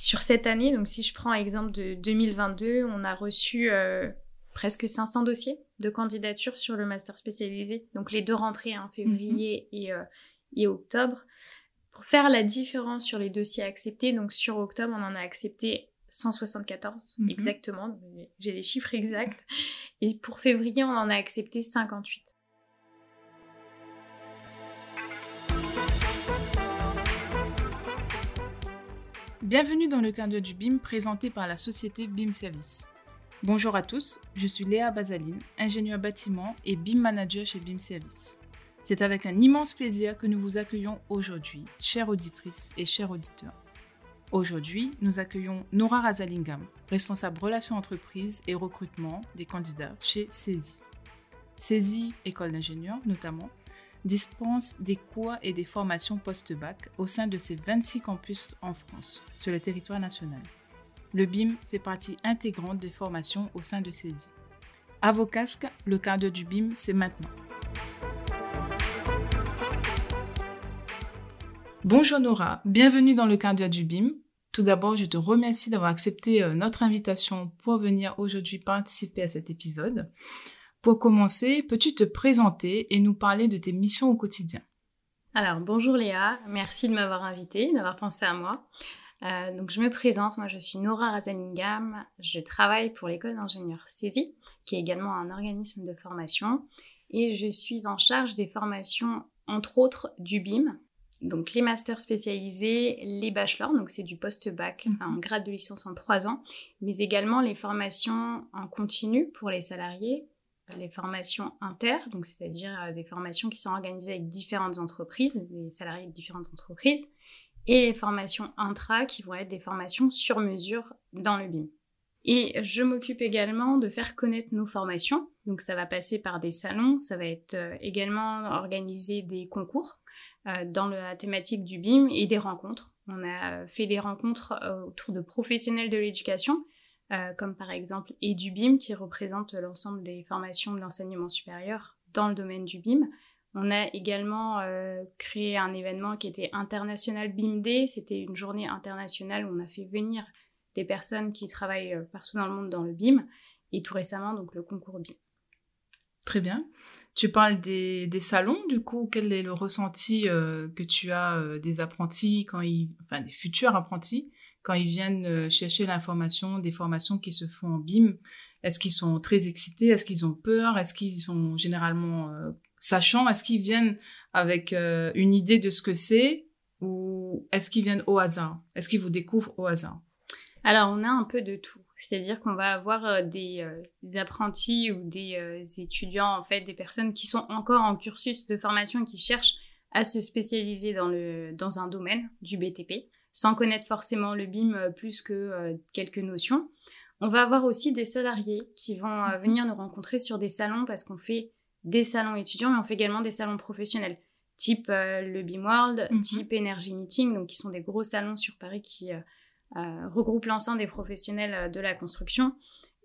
Sur cette année, donc si je prends l'exemple de 2022, on a reçu presque 500 dossiers de candidature sur le master spécialisé, donc les deux rentrées, en hein, février mhm. et, et octobre. Pour faire la différence sur les dossiers acceptés, donc sur octobre, on en a accepté 174 mhm. exactement, j'ai les chiffres exacts. Et pour février, on en a accepté 58. Bienvenue dans le cardio du BIM présenté par la société BIM Service. Bonjour à tous, je suis Léa Bazaline, ingénieur bâtiment et BIM manager chez BIM Service. C'est avec un immense plaisir que nous vous accueillons aujourd'hui, chères auditrices et chers auditeurs. Aujourd'hui, nous accueillons Nora Razalingam, responsable relations entreprises et recrutement des candidats chez CESI. CESI, école d'ingénieurs notamment, dispense des cours et des formations post-bac au sein de ses 26 campus en France, sur le territoire national. Le BIM fait partie intégrante des formations au sein de CESI. À vos casques, le cadre du BIM, c'est maintenant. Bonjour Nora, bienvenue dans le cadre du BIM. Tout d'abord, je te remercie d'avoir accepté euh, notre invitation pour venir aujourd'hui participer à cet épisode. Pour commencer, peux-tu te présenter et nous parler de tes missions au quotidien? Alors, bonjour Léa, merci de m'avoir invitée, d'avoir pensé à moi. Euh, donc, je me présente, moi je suis Nora Razalingam, je travaille pour l'école d'ingénieurs CESI, qui est également un organisme de formation, et je suis en charge des formations, entre autres, du BIM, donc les masters spécialisés, les bachelors, donc c'est du post-bac, un mhm. grade de licence en trois ans, mais également les formations en continu pour les salariés, les formations inter, donc c'est-à-dire euh, des formations qui sont organisées avec différentes entreprises, des salariés de différentes entreprises, et les formations intra qui vont être des formations sur mesure dans le BIM. Et je m'occupe également de faire connaître nos formations. Donc ça va passer par des salons, ça va être euh, également organiser des concours euh, dans la thématique du BIM et des rencontres. On a fait des rencontres autour de professionnels de l'éducation euh, comme par exemple EduBIM qui représente l'ensemble des formations de l'enseignement supérieur dans le domaine du BIM. On a également euh, créé un événement qui était International BIM Day. C'était une journée internationale où on a fait venir des personnes qui travaillent euh, partout dans le monde dans le BIM et tout récemment donc le concours BIM. Très bien. Tu parles des, salons, du coup, quel est le ressenti que tu as des apprentis, quand ils, enfin des futurs apprentis, quand ils viennent euh, chercher l'information des formations qui se font en BIM Est-ce qu'ils sont très excités? Est-ce qu'ils ont peur? Est-ce qu'ils sont généralement euh, sachants? Est-ce qu'ils viennent avec euh, une idée de ce que c'est? Ou est-ce qu'ils viennent au hasard? Est-ce qu'ils vous découvrent au hasard? Alors, on a un peu de tout. C'est-à-dire qu'on va avoir des, apprentis ou des étudiants, en fait, des personnes qui sont encore en cursus de formation et qui cherchent à se spécialiser dans, le, dans un domaine du BTP sans connaître forcément le BIM euh, plus que euh, quelques notions. On va avoir aussi des salariés qui vont euh, mhm. venir nous rencontrer sur des salons parce qu'on fait des salons étudiants, mais on fait également des salons professionnels, type le BIM World, mhm. type Energy Meeting, donc qui sont des gros salons sur Paris qui regroupent l'ensemble des professionnels de la construction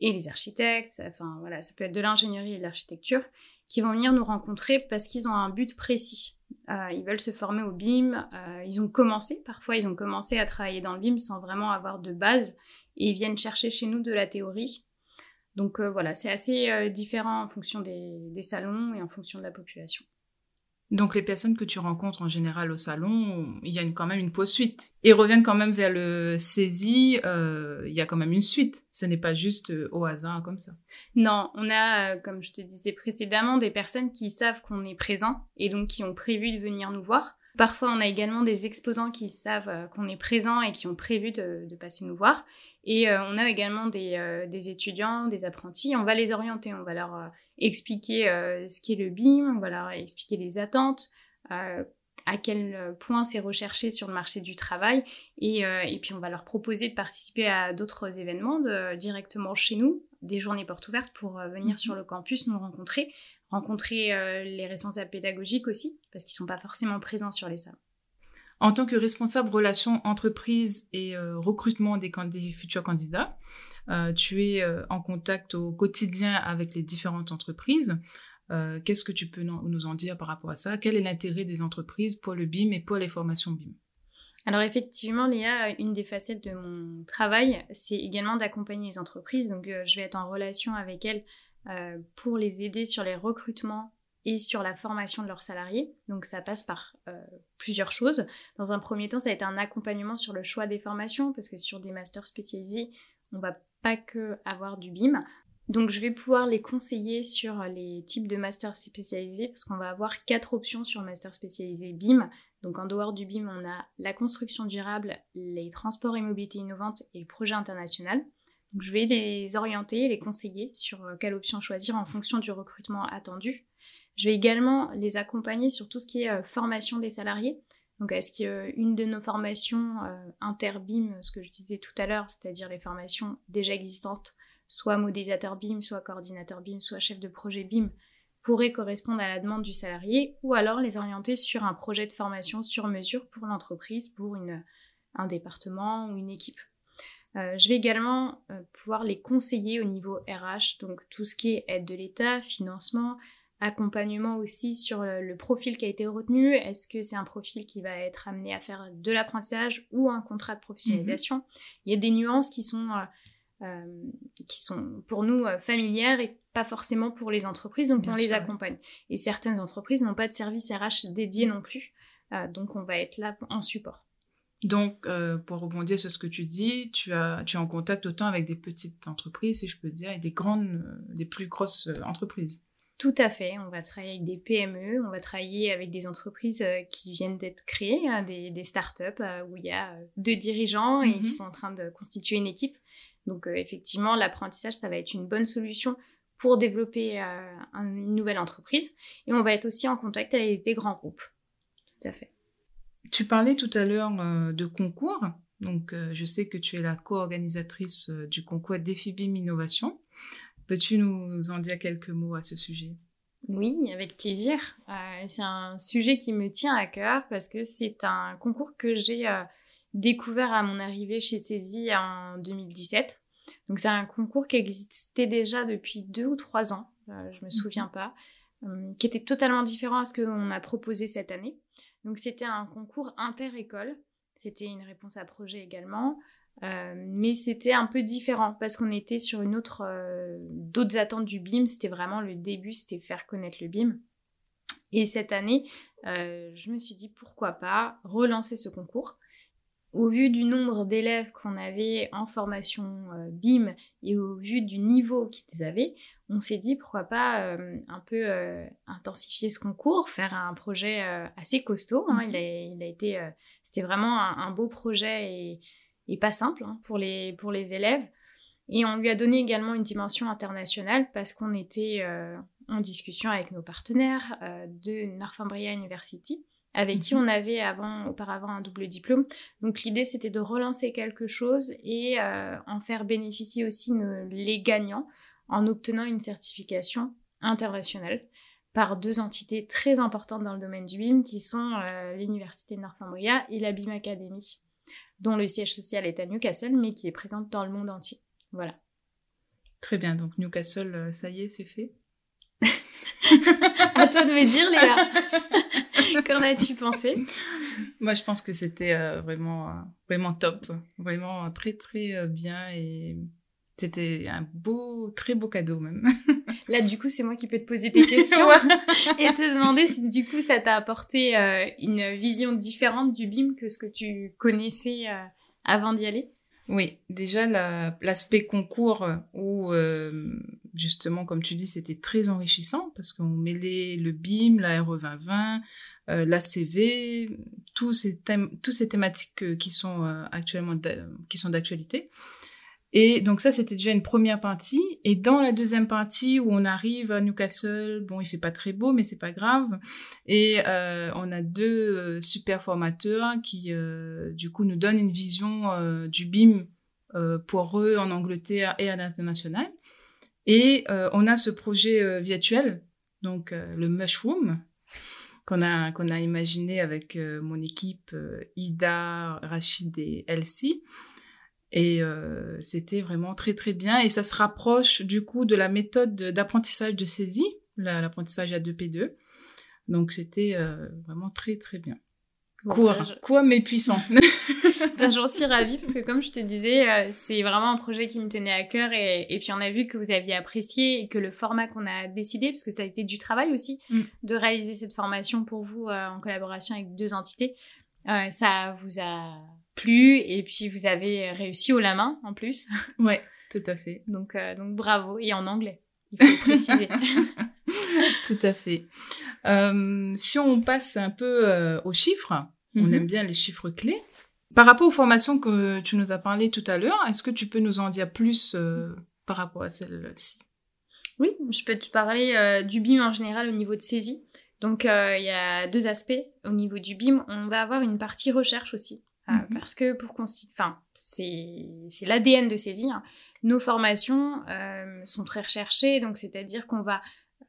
et les architectes, enfin voilà, ça peut être de l'ingénierie et de l'architecture, qui vont venir nous rencontrer parce qu'ils ont un but précis. Euh, ils veulent se former au BIM. Euh, ils ont commencé, parfois ils ont commencé à travailler dans le BIM sans vraiment avoir de base et ils viennent chercher chez nous de la théorie. Donc euh, voilà, c'est assez différent en fonction des, salons et en fonction de la population. Donc les personnes que tu rencontres en général au salon, il y a quand même une poursuite. Ils reviennent quand même vers le saisie, euh, il y a quand même une suite. Ce n'est pas juste euh, au hasard comme ça. Non, on a, euh, comme je te disais précédemment, des personnes qui savent qu'on est présent et donc qui ont prévu de venir nous voir. Parfois, on a également des exposants qui savent qu'on est présent et qui ont prévu de, passer nous voir. Et on a également des, des, étudiants, des apprentis. On va les orienter, on va leur expliquer euh, ce qu'est le BIM, on va leur expliquer les attentes, euh, à quel point c'est recherché sur le marché du travail et, euh, et, puis on va leur proposer de participer à d'autres événements directement chez nous, des journées portes ouvertes pour venir mhm. sur le campus nous rencontrer, rencontrer les responsables pédagogiques aussi parce qu'ils ne sont pas forcément présents sur les salles. En tant que responsable relations entreprise et recrutement des, futurs candidats, euh, tu es euh, en contact au quotidien avec les différentes entreprises. Euh, qu'est-ce que tu peux nous en dire par rapport à ça? Quel est l'intérêt des entreprises pour le BIM et pour les formations BIM? Alors effectivement, Léa, une des facettes de mon travail, c'est également d'accompagner les entreprises. Donc euh, je vais être en relation avec elles euh, pour les aider sur les recrutements et sur la formation de leurs salariés. Donc ça passe par euh, plusieurs choses. Dans un premier temps, ça va être un accompagnement sur le choix des formations, parce que sur des masters spécialisés, on va pas que avoir du BIM. Donc je vais pouvoir les conseiller sur les types de masters spécialisés, parce qu'on va avoir quatre options sur le master spécialisé BIM. Donc en dehors du BIM, on a la construction durable, les transports et mobilité innovantes et le projet international. Donc je vais les orienter, les conseiller sur euh, quelle option choisir en fonction du recrutement attendu. Je vais également les accompagner sur tout ce qui est euh, formation des salariés. Donc est-ce qu'une de nos formations euh, inter-BIM, ce que je disais tout à l'heure, c'est-à-dire les formations déjà existantes, soit modélisateur BIM, soit coordinateur BIM, soit chef de projet BIM, pourrait correspondre à la demande du salarié, ou alors les orienter sur un projet de formation sur mesure pour l'entreprise, pour un département ou une équipe. Euh, je vais également euh, pouvoir les conseiller au niveau RH, donc tout ce qui est aide de l'État, financement, accompagnement aussi sur le, profil qui a été retenu. Est-ce que c'est un profil qui va être amené à faire de l'apprentissage ou un contrat de professionnalisation? Il y a des nuances qui sont euh, euh, qui sont pour nous euh, familières et pas forcément pour les entreprises, donc on les accompagne. Et certaines entreprises n'ont pas de service RH dédié non plus, euh, donc on va être là en support. Donc, pour rebondir sur ce que tu dis, tu, as, tu es en contact autant avec des petites entreprises, si je peux dire, et des grandes, des plus grosses entreprises. Tout à fait. On va travailler avec des PME, on va travailler avec des entreprises qui viennent d'être créées, hein, des, des startups où il y a deux dirigeants et qui mhm. sont en train de constituer une équipe. Donc euh, effectivement, l'apprentissage, ça va être une bonne solution pour développer euh, une nouvelle entreprise. Et on va être aussi en contact avec des grands groupes. Tout à fait. Tu parlais tout à l'heure euh, de concours. Donc je sais que tu es la co-organisatrice du concours Défibim Innovation. Peux-tu nous en dire quelques mots à ce sujet? Oui, avec plaisir. c'est un sujet qui me tient à cœur parce que c'est un concours que j'ai découvert à mon arrivée chez Saisy en 2017. Donc c'est un concours qui existait déjà depuis deux ou trois ans, euh, je me souviens pas, euh, qui était totalement différent à ce qu'on a proposé cette année. Donc c'était un concours inter-école, c'était une réponse à projet également, euh, mais c'était un peu différent parce qu'on était sur une autre, d'autres attentes du BIM. C'était vraiment le début, c'était faire connaître le BIM. Et cette année, je me suis dit pourquoi pas relancer ce concours au vu du nombre d'élèves qu'on avait en formation euh, BIM et au vu du niveau qu'ils avaient, on s'est dit pourquoi pas euh, un peu euh, intensifier ce concours, faire un projet assez costaud. Hein. il, a, été, c'était vraiment un, beau projet et, pas simple hein, pour, les, pour les élèves. Et on lui a donné également une dimension internationale parce qu'on était en discussion avec nos partenaires de Northumbria University avec qui mhm. on avait avant, auparavant un double diplôme. Donc l'idée c'était de relancer quelque chose et euh, en faire bénéficier aussi les gagnants en obtenant une certification internationale par deux entités très importantes dans le domaine du BIM qui sont euh, l'Université de Northumbria et la BIM Academy, dont le siège social est à Newcastle mais qui est présente dans le monde entier. Voilà. Très bien, donc Newcastle, euh, ça y est, c'est fait. à toi de me dire, Léa. Qu'en as-tu pensé? Moi, je pense que c'était euh, vraiment, euh, vraiment top. Vraiment très, très euh, bien et c'était un beau, très beau cadeau même. Là, du coup, c'est moi qui peux te poser des questions et te demander si du coup ça t'a apporté une vision différente du BIM que ce que tu connaissais avant d'y aller? Oui, déjà l'aspect concours où justement, comme tu dis, c'était très enrichissant parce qu'on mêlait le BIM, la RE 2020, euh, l'ACV, tous ces thèmes, toutes ces thématiques euh, qui sont euh, actuellement qui sont d'actualité. Et donc ça, c'était déjà une première partie. Et dans la deuxième partie où on arrive à Newcastle, bon, il fait pas très beau, mais c'est pas grave. Et euh, on a deux euh, super formateurs qui, du coup, nous donnent une vision du BIM pour eux en Angleterre et à l'international. Et euh, on a ce projet euh, virtuel, donc euh, le Mushroom, qu'on a imaginé avec mon équipe Ida, Rachid et Elsie. Et c'était vraiment très très bien. Et ça se rapproche du coup de la méthode d'apprentissage de saisie, l'apprentissage à 2P2. Donc c'était vraiment très très bien. Quoi Quoi, mais puissant. ben, J'en suis ravie parce que, comme je te disais, euh, c'est vraiment un projet qui me tenait à cœur et, et, puis on a vu que vous aviez apprécié et que le format qu'on a décidé, parce que ça a été du travail aussi, mm. de réaliser cette formation pour vous euh, en collaboration avec deux entités, euh, ça vous a plu et puis vous avez réussi au la main en plus. Ouais, tout à fait. donc, donc bravo et en anglais, il faut préciser. tout à fait. si on passe un peu aux chiffres, on mhm. aime bien les chiffres clés. Par rapport aux formations que tu nous as parlé tout à l'heure, est-ce que tu peux nous en dire plus euh, par rapport à celle-ci Oui, je peux te parler euh, du BIM en général au niveau de saisie. Donc euh, il y a deux aspects au niveau du BIM. On va avoir une partie recherche aussi. Mhm. Parce que pour constituer, enfin, c'est l'ADN de saisie. Hein. Nos formations sont très recherchées, donc c'est-à-dire qu'on va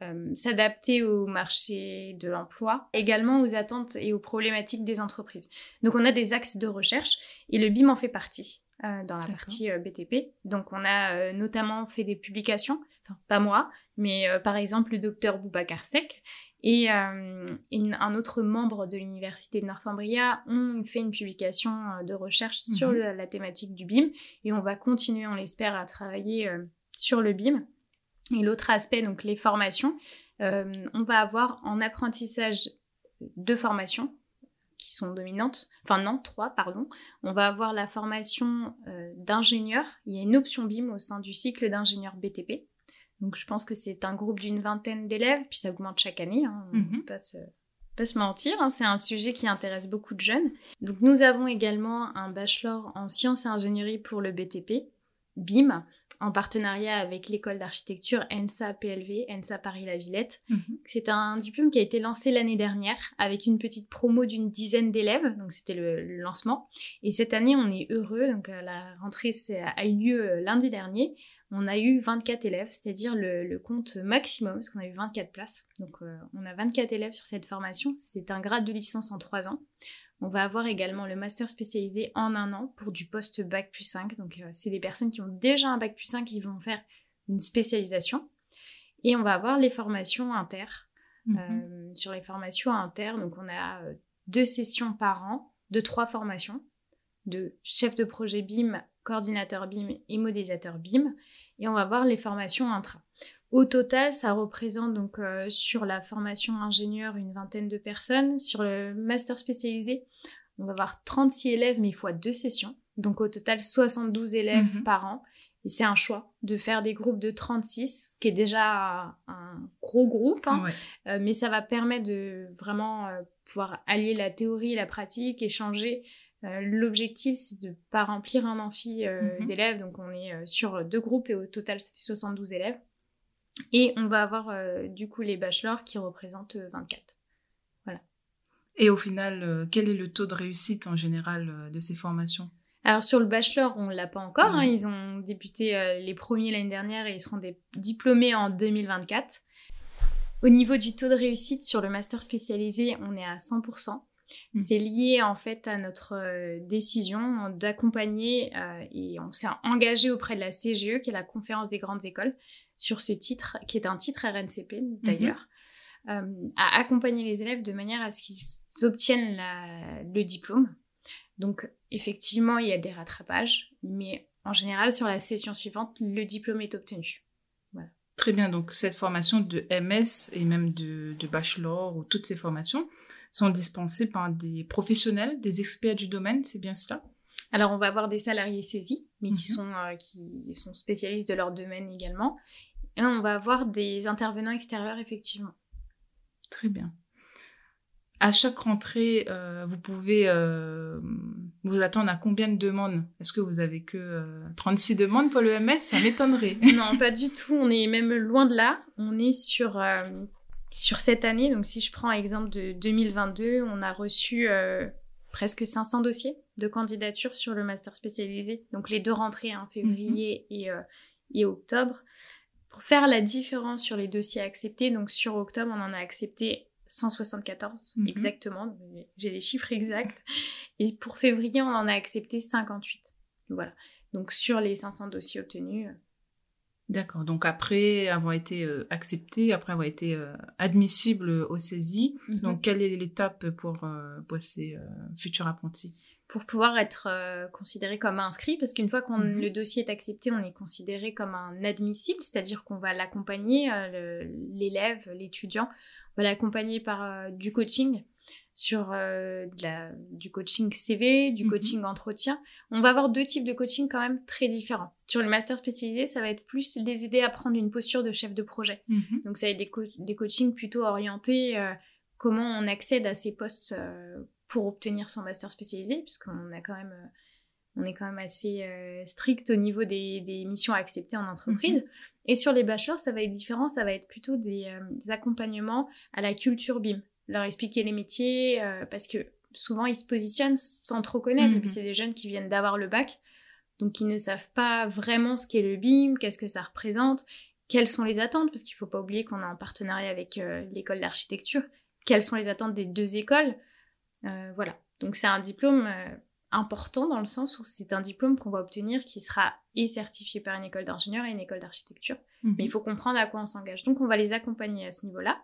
euh, s'adapter au marché de l'emploi, également aux attentes et aux problématiques des entreprises. Donc on a des axes de recherche et le BIM en fait partie euh, dans la partie euh, BTP. Donc on a notamment fait des publications, enfin pas moi, mais par exemple le docteur Boubacar Sek et, un autre membre de l'université de Northumbria ont fait une publication de recherche sur mhm. la, thématique du BIM et on va continuer, on l'espère, à travailler sur le BIM et l'autre aspect, donc les formations, euh, on va avoir en apprentissage deux formations qui sont dominantes, enfin non, trois, pardon. On va avoir la formation euh, d'ingénieur. Il y a une option BIM au sein du cycle d'ingénieur BTP. Donc je pense que c'est un groupe d'une vingtaine d'élèves, puis ça augmente chaque année. Hein, on mhm. pas se, mentir, hein, c'est un sujet qui intéresse beaucoup de jeunes. Donc nous avons également un bachelor en sciences et ingénierie pour le BTP, BIM, en partenariat avec l'école d'architecture ENSA PLV, ENSA Paris-La Villette. Mhm. C'est un diplôme qui a été lancé l'année dernière avec une petite promo d'une dizaine d'élèves, donc c'était le, lancement. Et cette année, on est heureux, donc euh, la rentrée a eu lieu euh, lundi dernier. On a eu 24 élèves, c'est-à-dire le, compte maximum, parce qu'on a eu 24 places. Donc euh, on a 24 élèves sur cette formation. C'est un grade de licence en 3 ans. On va avoir également le master spécialisé en un an pour du post bac plus 5. Donc euh, c'est des personnes qui ont déjà un bac plus 5 qui vont faire une spécialisation. Et on va avoir les formations inter. Mhm. Euh, sur les formations inter, donc on a deux sessions par an de trois formations de chef de projet BIM, coordinateur BIM et modélisateur BIM. Et on va voir les formations intra. Au total, ça représente donc euh, sur la formation ingénieur une vingtaine de personnes. Sur le master spécialisé, on va avoir 36 élèves, mais il faut deux sessions. Donc au total, 72 élèves mhm. par an. Et c'est un choix de faire des groupes de 36, qui est déjà un gros groupe. Hein. Euh, mais ça va permettre de vraiment euh, pouvoir allier la théorie et la pratique, échanger. L'objectif, c'est de ne pas remplir un amphi mhm. d'élèves. Donc on est sur deux groupes et au total, ça fait 72 élèves. Et on va avoir euh, du coup les bachelors qui représentent 24. Euh, voilà. Et au final, euh, quel est le taux de réussite en général de ces formations? Alors sur le bachelor, on l'a pas encore. Hein. ils ont débuté les premiers l'année dernière et ils seront des diplômés en 2024. Au niveau du taux de réussite sur le master spécialisé, on est à 100%. Mmh. C'est lié en fait à notre décision d'accompagner et on s'est engagé auprès de la CGE, qui est la conférence des grandes écoles, sur ce titre, qui est un titre RNCP d'ailleurs, mhm. euh, à accompagner les élèves de manière à ce qu'ils obtiennent le diplôme. Donc effectivement, il y a des rattrapages, mais en général, sur la session suivante, le diplôme est obtenu. Très bien, donc cette formation de MS et même de, de bachelor ou toutes ces formations sont dispensées par des professionnels, des experts du domaine, c'est bien cela? Alors, on va avoir des salariés saisis, mais qui, mhm. sont, euh, qui sont spécialistes de leur domaine également. Et on va avoir des intervenants extérieurs, effectivement. Très bien. À chaque rentrée, euh, vous pouvez euh, vous attendre à combien de demandes? Est-ce que vous avez que 36 demandes pour le MS Ça m'étonnerait. non, pas du tout. On est même loin de là. On est sur, sur cette année. Donc, si je prends l'exemple de 2022, on a reçu presque 500 dossiers de candidature sur le master spécialisé. Donc les deux rentrées, en hein, février mhm. et, euh, et, octobre. Pour faire la différence sur les dossiers acceptés, donc sur octobre, on en a accepté 174 mhm. exactement, j'ai les chiffres exacts. Et pour février, on en a accepté 58. Voilà. Donc sur les 500 dossiers obtenus, D'accord. Donc après avoir été euh, accepté, après avoir été euh, admissible au saisie, Mhm. donc quelle est l'étape pour, euh, pour ces euh, futurs apprentis? Pour pouvoir être considéré comme inscrit, parce qu'une fois que Mhm. le dossier est accepté, on est considéré comme un admissible, c'est-à-dire qu'on va l'accompagner, l'élève, l'étudiant, on va l'accompagner par du coaching, sur euh, de la- du coaching CV, du Mhm. coaching entretien. On va avoir deux types de coaching quand même très différents. Sur le master spécialisé, ça va être plus les aider à prendre une posture de chef de projet. Mhm. Donc ça va être des, co- des coachings plutôt orientés euh, comment on accède à ces postes euh, pour obtenir son master spécialisé, puisqu'on a quand même, on est quand même assez euh, strict au niveau des, des missions à accepter en entreprise. Et sur les bachelors, ça va être différent, ça va être plutôt des, euh, des accompagnements à la culture BIM, leur expliquer les métiers, euh, parce que souvent ils se positionnent sans trop connaître, et Mhm. puis c'est des jeunes qui viennent d'avoir le bac, donc ils ne savent pas vraiment ce qu'est le BIM, qu'est-ce que ça représente, quelles sont les attentes, parce qu'il ne faut pas oublier qu'on est en partenariat avec euh, l'école d'architecture, quelles sont les attentes des deux écoles? Euh, voilà, donc c'est un diplôme euh, important dans le sens où c'est un diplôme qu'on va obtenir qui sera et certifié par une école d'ingénieur et une école d'architecture. Mhm. Mais il faut comprendre à quoi on s'engage. Donc on va les accompagner à ce niveau-là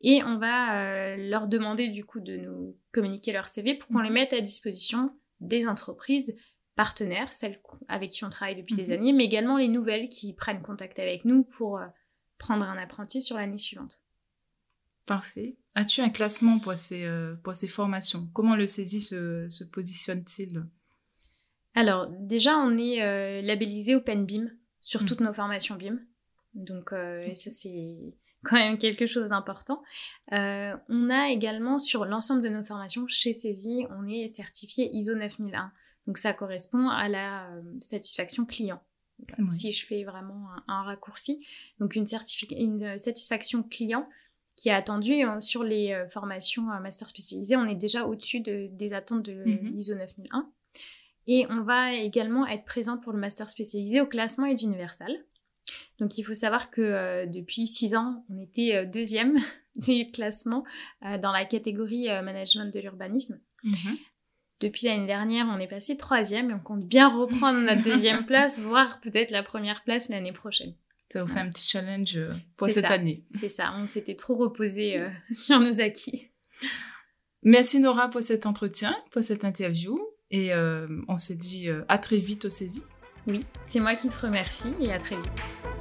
et on va euh, leur demander du coup de nous communiquer leur CV pour qu'on Mhm. les mette à disposition des entreprises partenaires, celles avec qui on travaille depuis des Mhm. années, mais également les nouvelles qui prennent contact avec nous pour euh, prendre un apprenti sur l'année suivante. Parfait. As-tu un classement pour ces, euh, pour ces formations? Comment le saisie se, se positionne-t-il? Alors, déjà, on est euh, labellisé Open BIM sur Mhm. toutes nos formations BIM. Donc, euh, ça, c'est quand même quelque chose d'important. On a également, sur l'ensemble de nos formations chez Saisy, on est certifié ISO 9001. Donc, ça correspond à la satisfaction client. Oui. Si je fais vraiment un, un raccourci. Donc, une, satisfaction client qui est euh, sur les euh, formations euh, master spécialisées. On est déjà au-dessus de- des attentes de Mhm. l'ISO 9001. Et on va également être présent pour le master spécialisé au classement et d'Universal. Donc il faut savoir que euh, depuis six ans, on était euh, deuxième du classement euh, dans la catégorie management de l'urbanisme. Mhm. Depuis l'année dernière, on est passé troisième et on compte bien reprendre notre deuxième place, voire peut-être la première place l'année prochaine. Ça vous fait un petit challenge euh, pour cette ça. année. C'est ça, on s'était trop reposé euh, sur nos acquis. Merci Nora pour cet entretien, pour cette interview. Et euh, on se dit à très vite au saisie. Oui, c'est moi qui te remercie et à très vite.